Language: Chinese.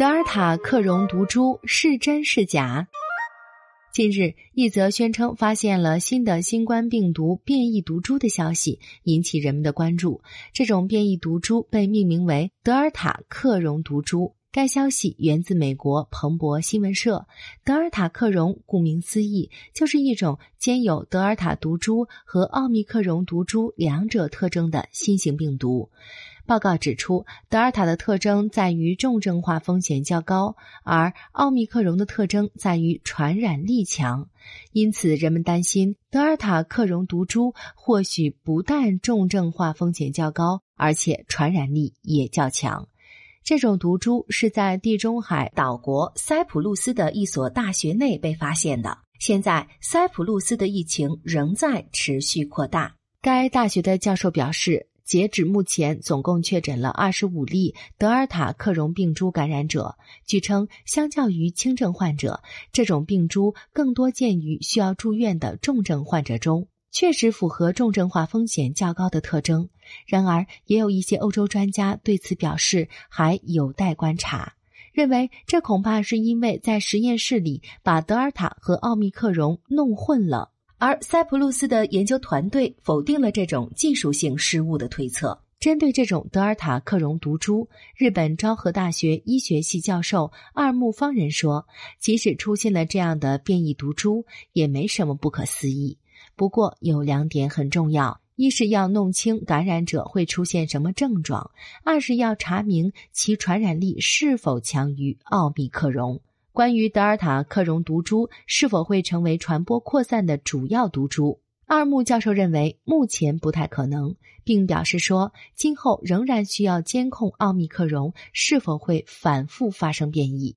德尔塔克戎毒株是真是假？近日，一则宣称发现了新的新冠病毒变异毒株的消息引起人们的关注。这种变异毒株被命名为德尔塔克戎毒株。该消息源自美国彭博新闻社。德尔塔克戎顾名思义，就是一种兼有德尔塔毒株和奥密克戎毒株两者特征的新型病毒。报告指出，德尔塔的特征在于重症化风险较高，而奥密克戎的特征在于传染力强。因此，人们担心德尔塔克戎毒株或许不但重症化风险较高，而且传染力也较强。这种毒株是在地中海岛国塞浦路斯的一所大学内被发现的。现在，塞浦路斯的疫情仍在持续扩大。该大学的教授表示。截止目前，总共确诊了二十五例德尔塔克戎病株感染者。据称，相较于轻症患者，这种病株更多见于需要住院的重症患者中，确实符合重症化风险较高的特征。然而，也有一些欧洲专家对此表示还有待观察，认为这恐怕是因为在实验室里把德尔塔和奥密克戎弄混了。而塞浦路斯的研究团队否定了这种技术性失误的推测。针对这种德尔塔克戎毒株，日本昭和大学医学系教授二木方人说：“即使出现了这样的变异毒株，也没什么不可思议。不过有两点很重要：一是要弄清感染者会出现什么症状；二是要查明其传染力是否强于奥密克戎。”关于德尔塔克戎毒株是否会成为传播扩散的主要毒株，二木教授认为目前不太可能，并表示说，今后仍然需要监控奥密克戎是否会反复发生变异。